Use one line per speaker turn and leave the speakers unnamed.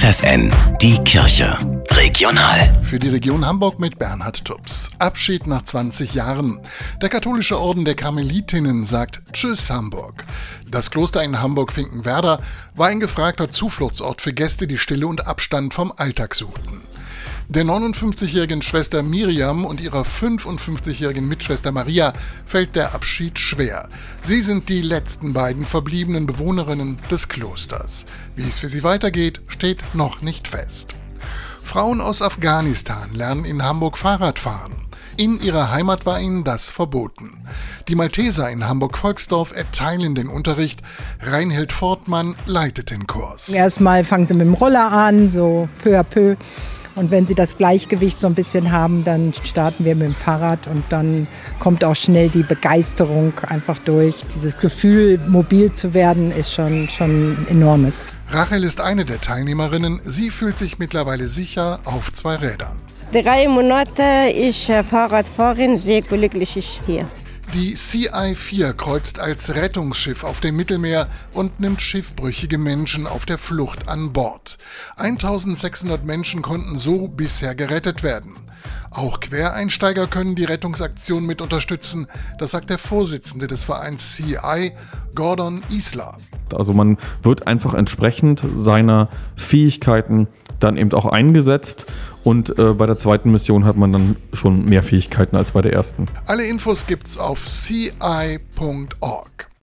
FFN, die Kirche. Regional.
Für die Region Hamburg mit Bernhard Tubbs. Abschied nach 20 Jahren. Der katholische Orden der Karmelitinnen sagt Tschüss Hamburg. Das Kloster in Hamburg-Finkenwerder war ein gefragter Zufluchtsort für Gäste, die Stille und Abstand vom Alltag suchten. Der 59-jährigen Schwester Miriam und ihrer 55-jährigen Mitschwester Maria fällt der Abschied schwer. Sie sind die letzten beiden verbliebenen Bewohnerinnen des Klosters. Wie es für sie weitergeht, steht noch nicht fest. Frauen aus Afghanistan lernen in Hamburg Fahrrad fahren. In ihrer Heimat war ihnen das verboten. Die Malteser in Hamburg-Volksdorf erteilen den Unterricht. Reinhild Fortmann leitet den Kurs.
Erstmal fangen sie mit dem Roller an, so peu à peu. Und wenn sie das Gleichgewicht so ein bisschen haben, dann starten wir mit dem Fahrrad und dann kommt auch schnell die Begeisterung einfach durch. Dieses Gefühl, mobil zu werden, ist schon, schon enormes.
Rachel ist eine der Teilnehmerinnen. Sie fühlt sich mittlerweile sicher auf zwei Rädern.
Drei Monate ich äh, Fahrradfahrerin, sehr glücklich hier.
Die CI-4 kreuzt als Rettungsschiff auf dem Mittelmeer und nimmt schiffbrüchige Menschen auf der Flucht an Bord. 1600 Menschen konnten so bisher gerettet werden. Auch Quereinsteiger können die Rettungsaktion mit unterstützen, das sagt der Vorsitzende des Vereins CI, Gordon Isler.
Also man wird einfach entsprechend seiner Fähigkeiten dann eben auch eingesetzt und äh, bei der zweiten Mission hat man dann schon mehr Fähigkeiten als bei der ersten.
Alle Infos gibt's auf ci.org.